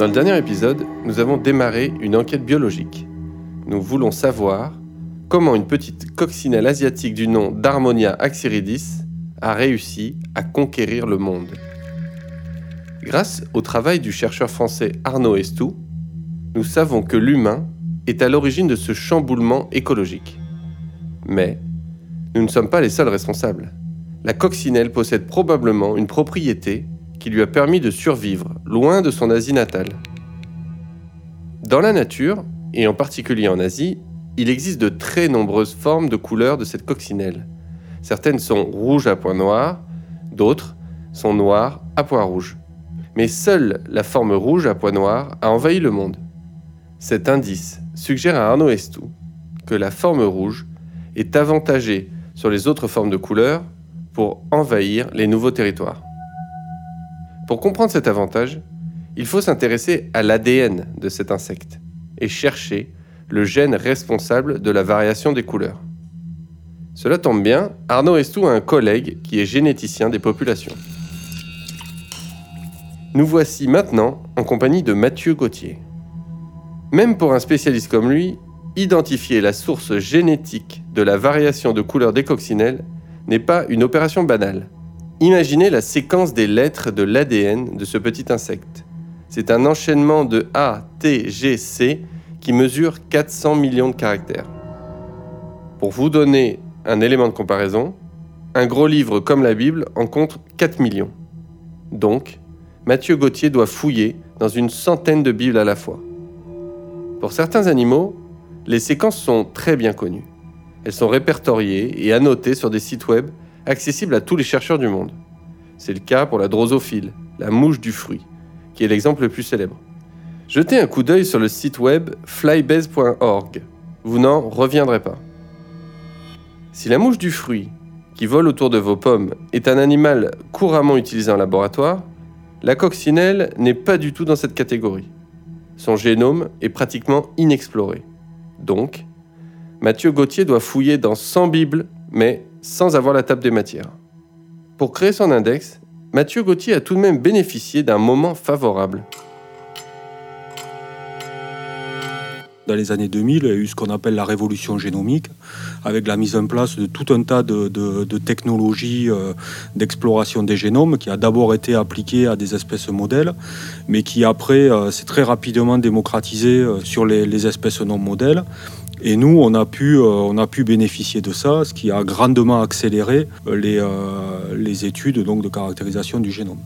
Dans le dernier épisode, nous avons démarré une enquête biologique. Nous voulons savoir comment une petite coccinelle asiatique du nom d'Harmonia axyridis a réussi à conquérir le monde. Grâce au travail du chercheur français Arnaud Estou, nous savons que l'humain est à l'origine de ce chamboulement écologique. Mais nous ne sommes pas les seuls responsables. La coccinelle possède probablement une propriété qui lui a permis de survivre loin de son Asie natale. Dans la nature, et en particulier en Asie, il existe de très nombreuses formes de couleurs de cette coccinelle. Certaines sont rouges à points noirs, d'autres sont noires à points rouges. Mais seule la forme rouge à points noirs a envahi le monde. Cet indice suggère à Arnaud Estou que la forme rouge est avantagée sur les autres formes de couleurs pour envahir les nouveaux territoires. Pour comprendre cet avantage, il faut s'intéresser à l'ADN de cet insecte et chercher le gène responsable de la variation des couleurs. Cela tombe bien, Arnaud Estou a un collègue qui est généticien des populations. Nous voici maintenant en compagnie de Mathieu Gauthier. Même pour un spécialiste comme lui, identifier la source génétique de la variation de couleur des coccinelles n'est pas une opération banale. Imaginez la séquence des lettres de l'ADN de ce petit insecte. C'est un enchaînement de A, T, G, C qui mesure 400 millions de caractères. Pour vous donner un élément de comparaison, un gros livre comme la Bible en compte 4 millions. Donc, Mathieu Gauthier doit fouiller dans une centaine de Bibles à la fois. Pour certains animaux, les séquences sont très bien connues. Elles sont répertoriées et annotées sur des sites web accessibles à tous les chercheurs du monde. C'est le cas pour la drosophile, la mouche du fruit, qui est l'exemple le plus célèbre. Jetez un coup d'œil sur le site web flybase.org. Vous n'en reviendrez pas. Si la mouche du fruit, qui vole autour de vos pommes, est un animal couramment utilisé en laboratoire, la coccinelle n'est pas du tout dans cette catégorie. Son génome est pratiquement inexploré. Donc, Mathieu Gauthier doit fouiller dans 100 Bibles, mais sans avoir la table des matières. Pour créer son index, Mathieu Gauthier a tout de même bénéficié d'un moment favorable. Dans les années 2000, il y a eu ce qu'on appelle la révolution génomique, avec la mise en place de tout un tas de, technologies euh, d'exploration des génomes, qui a d'abord été appliquée à des espèces modèles, mais qui après euh, s'est très rapidement démocratisé euh, sur les, espèces non modèles. Et nous, on a, pu, on a pu bénéficier de ça, ce qui a grandement accéléré les, les études de caractérisation du génome.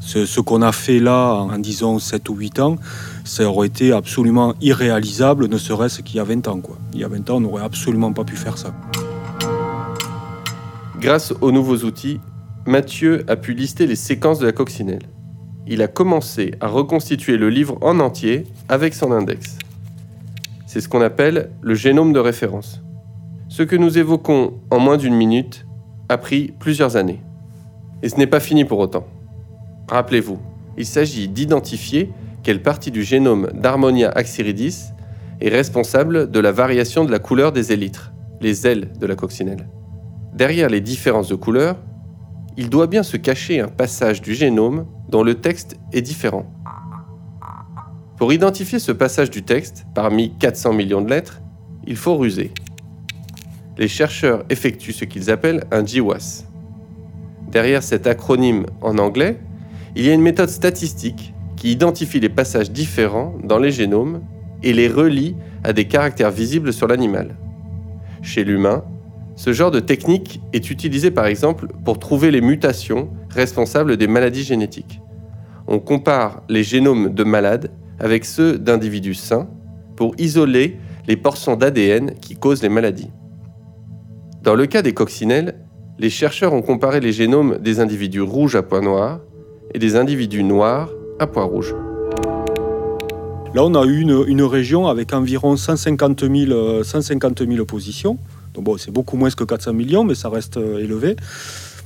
Ce, qu'on a fait là en, disons 7 ou 8 ans, ça aurait été absolument irréalisable, ne serait-ce qu'il y a 20 ans. Il y a 20 ans, on n'aurait absolument pas pu faire ça. Grâce aux nouveaux outils, Mathieu a pu lister les séquences de la coccinelle. Il a commencé à reconstituer le livre en entier avec son index. C'est ce qu'on appelle le génome de référence. Ce que nous évoquons en moins d'une minute a pris plusieurs années. Et ce n'est pas fini pour autant. Rappelez-vous, il s'agit d'identifier quelle partie du génome d'Harmonia axyridis est responsable de la variation de la couleur des élytres, les ailes de la coccinelle. Derrière les différences de couleur, il doit bien se cacher un passage du génome dont le texte est différent. Pour identifier ce passage du texte, parmi 400 millions de lettres, il faut ruser. Les chercheurs effectuent ce qu'ils appellent un GWAS. Derrière cet acronyme en anglais, il y a une méthode statistique qui identifie les passages différents dans les génomes et les relie à des caractères visibles sur l'animal. Chez l'humain, ce genre de technique est utilisé par exemple pour trouver les mutations responsables des maladies génétiques. On compare les génomes de malades avec ceux d'individus sains pour isoler les portions d'ADN qui causent les maladies. Dans le cas des coccinelles, les chercheurs ont comparé les génomes des individus rouges à points noirs et des individus noirs à poids rouge. Là, on a eu une, région avec environ 150 000, 150 positions. Donc bon, c'est beaucoup moins que 400 millions, mais ça reste euh, élevé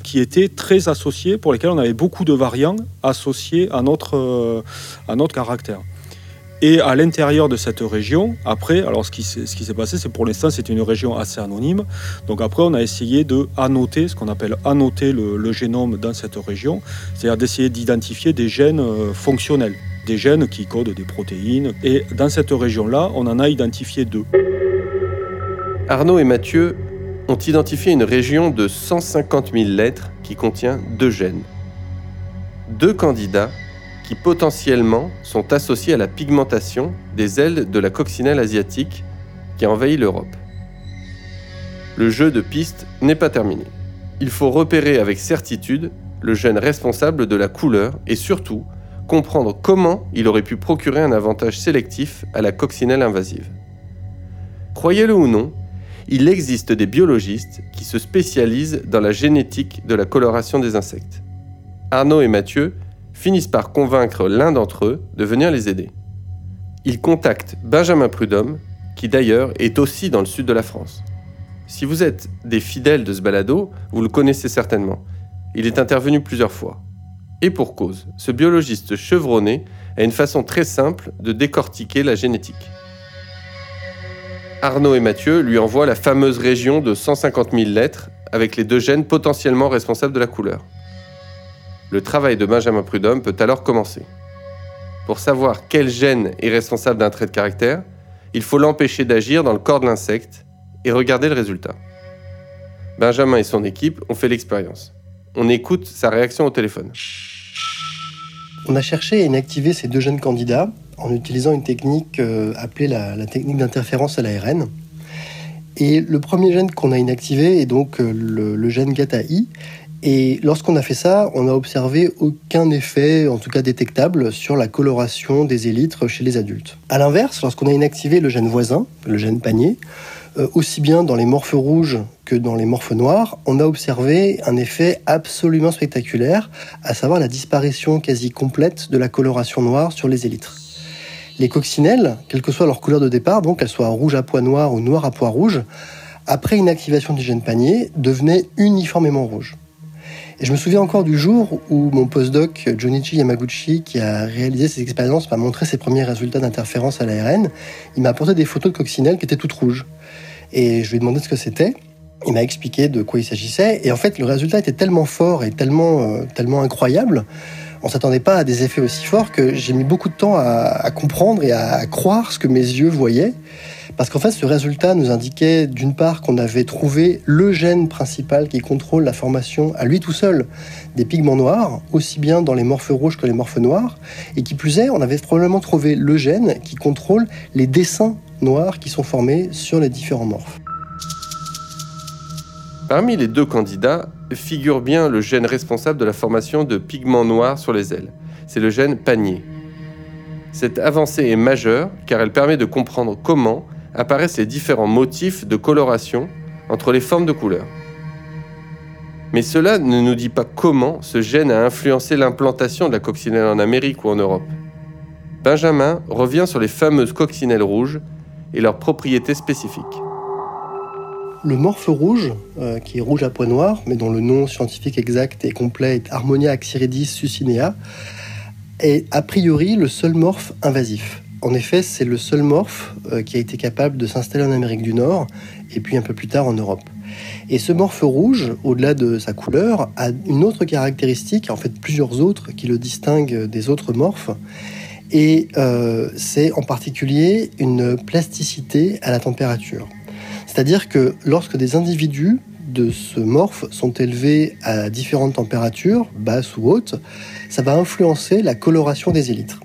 qui étaient très associés, pour lesquels on avait beaucoup de variants associés à notre, euh, à notre caractère. Et à l'intérieur de cette région, après, alors ce qui, s'est passé, c'est pour l'instant, c'est une région assez anonyme. Donc après, on a essayé de annoter, ce qu'on appelle annoter le, génome dans cette région, c'est-à-dire d'essayer d'identifier des gènes euh, fonctionnels des gènes qui codent des protéines. Et dans cette région-là, on en a identifié deux. Arnaud et Mathieu ont identifié une région de 150 000 lettres qui contient deux gènes. Deux candidats qui potentiellement sont associés à la pigmentation des ailes de la coccinelle asiatique qui a envahi l'Europe. Le jeu de piste n'est pas terminé. Il faut repérer avec certitude le gène responsable de la couleur et surtout comprendre comment il aurait pu procurer un avantage sélectif à la coccinelle invasive. Croyez-le ou non, il existe des biologistes qui se spécialisent dans la génétique de la coloration des insectes. Arnaud et Mathieu finissent par convaincre l'un d'entre eux de venir les aider. Ils contactent Benjamin Prudhomme, qui d'ailleurs est aussi dans le sud de la France. Si vous êtes des fidèles de ce balado, vous le connaissez certainement. Il est intervenu plusieurs fois. Et pour cause, ce biologiste chevronné a une façon très simple de décortiquer la génétique. Arnaud et Mathieu lui envoient la fameuse région de 150 000 lettres avec les deux gènes potentiellement responsables de la couleur. Le travail de Benjamin Prudhomme peut alors commencer. Pour savoir quel gène est responsable d'un trait de caractère, il faut l'empêcher d'agir dans le corps de l'insecte et regarder le résultat. Benjamin et son équipe ont fait l'expérience. On écoute sa réaction au téléphone. On a cherché à inactiver ces deux jeunes candidats en utilisant une technique euh, appelée la, technique d'interférence à l'ARN. Et le premier gène qu'on a inactivé est donc euh, le, le gène GATA-I, et lorsqu'on a fait ça, on n'a observé aucun effet, en tout cas détectable, sur la coloration des élytres chez les adultes. A l'inverse, lorsqu'on a inactivé le gène voisin, le gène panier, euh, aussi bien dans les morphes rouges que dans les morphes noirs, on a observé un effet absolument spectaculaire, à savoir la disparition quasi complète de la coloration noire sur les élytres. Les coccinelles, quelle que soit leur couleur de départ, donc qu'elles soient rouge à pois noir ou noir à pois rouge, après inactivation du gène panier, devenaient uniformément rouges. Et je me souviens encore du jour où mon postdoc Junichi Yamaguchi, qui a réalisé ces expériences, m'a montré ses premiers résultats d'interférence à l'ARN. Il m'a apporté des photos de coccinelles qui étaient toutes rouges. Et je lui ai demandé ce que c'était. Il m'a expliqué de quoi il s'agissait. Et en fait, le résultat était tellement fort et tellement, euh, tellement incroyable. On s'attendait pas à des effets aussi forts que j'ai mis beaucoup de temps à, à comprendre et à croire ce que mes yeux voyaient. Parce qu'en fait, ce résultat nous indiquait d'une part qu'on avait trouvé le gène principal qui contrôle la formation à lui tout seul des pigments noirs, aussi bien dans les morphes rouges que les morphes noirs, et qui plus est, on avait probablement trouvé le gène qui contrôle les dessins noirs qui sont formés sur les différents morphes. Parmi les deux candidats figure bien le gène responsable de la formation de pigments noirs sur les ailes. C'est le gène panier. Cette avancée est majeure car elle permet de comprendre comment apparaissent les différents motifs de coloration entre les formes de couleurs. Mais cela ne nous dit pas comment ce gène a influencé l'implantation de la coccinelle en Amérique ou en Europe. Benjamin revient sur les fameuses coccinelles rouges et leurs propriétés spécifiques. Le morphe rouge, euh, qui est rouge à pois noir, mais dont le nom scientifique exact et complet est Harmonia axyridis succinea, est a priori le seul morphe invasif. En effet, c'est le seul morphe euh, qui a été capable de s'installer en Amérique du Nord et puis un peu plus tard en Europe. Et ce morphe rouge, au-delà de sa couleur, a une autre caractéristique, en fait plusieurs autres, qui le distinguent des autres morphes. Et euh, c'est en particulier une plasticité à la température. C'est-à-dire que lorsque des individus de ce morphe sont élevés à différentes températures, basses ou hautes, ça va influencer la coloration des élytres.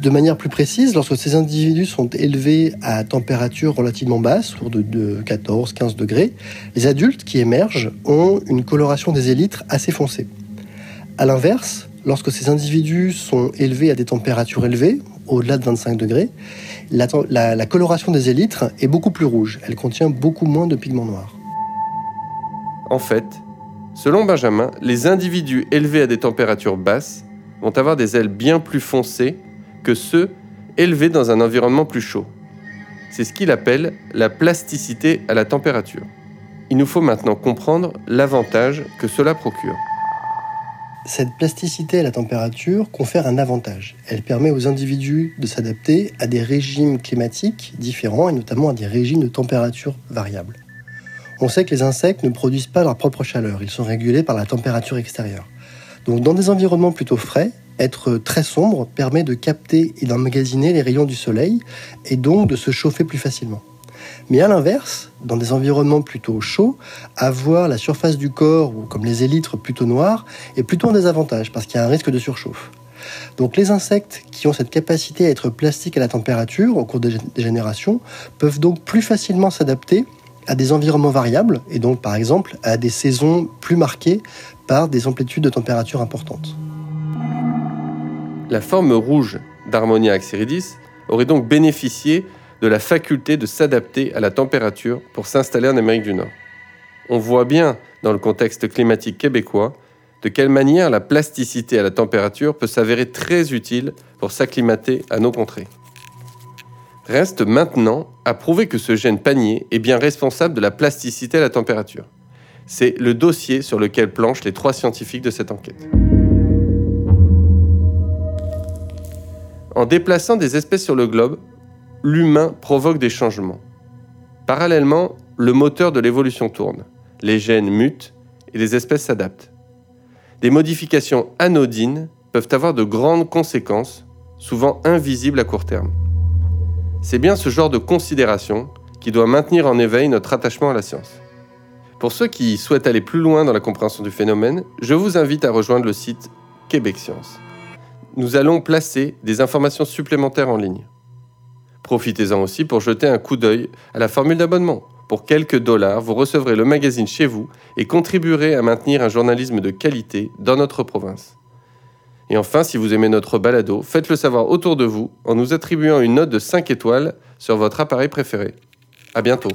De manière plus précise, lorsque ces individus sont élevés à température relativement basse, autour de, 14-15 degrés, les adultes qui émergent ont une coloration des élytres assez foncée. A l'inverse, lorsque ces individus sont élevés à des températures élevées, au-delà de 25 degrés, la, coloration des élytres est beaucoup plus rouge. Elle contient beaucoup moins de pigments noirs. En fait, selon Benjamin, les individus élevés à des températures basses vont avoir des ailes bien plus foncées que ceux élevés dans un environnement plus chaud. C'est ce qu'il appelle la plasticité à la température. Il nous faut maintenant comprendre l'avantage que cela procure. Cette plasticité à la température confère un avantage. Elle permet aux individus de s'adapter à des régimes climatiques différents et notamment à des régimes de température variables. On sait que les insectes ne produisent pas leur propre chaleur, ils sont régulés par la température extérieure. Donc dans des environnements plutôt frais, être très sombre permet de capter et d'emmagasiner les rayons du soleil et donc de se chauffer plus facilement. Mais à l'inverse, dans des environnements plutôt chauds, avoir la surface du corps, ou comme les élytres, plutôt noires, est plutôt un désavantage parce qu'il y a un risque de surchauffe. Donc les insectes qui ont cette capacité à être plastiques à la température au cours des générations peuvent donc plus facilement s'adapter à des environnements variables et donc par exemple à des saisons plus marquées par des amplitudes de température importantes. La forme rouge d'Harmonia axyridis aurait donc bénéficié de la faculté de s'adapter à la température pour s'installer en Amérique du Nord. On voit bien, dans le contexte climatique québécois, de quelle manière la plasticité à la température peut s'avérer très utile pour s'acclimater à nos contrées. Reste maintenant à prouver que ce gène panier est bien responsable de la plasticité à la température. C'est le dossier sur lequel planchent les trois scientifiques de cette enquête. En déplaçant des espèces sur le globe, l'humain provoque des changements. Parallèlement, le moteur de l'évolution tourne. Les gènes mutent et les espèces s'adaptent. Des modifications anodines peuvent avoir de grandes conséquences, souvent invisibles à court terme. C'est bien ce genre de considération qui doit maintenir en éveil notre attachement à la science. Pour ceux qui souhaitent aller plus loin dans la compréhension du phénomène, je vous invite à rejoindre le site Québec Science. Nous allons placer des informations supplémentaires en ligne. Profitez-en aussi pour jeter un coup d'œil à la formule d'abonnement. Pour quelques dollars, vous recevrez le magazine chez vous et contribuerez à maintenir un journalisme de qualité dans notre province. Et enfin, si vous aimez notre balado, faites-le savoir autour de vous en nous attribuant une note de 5 étoiles sur votre appareil préféré. À bientôt.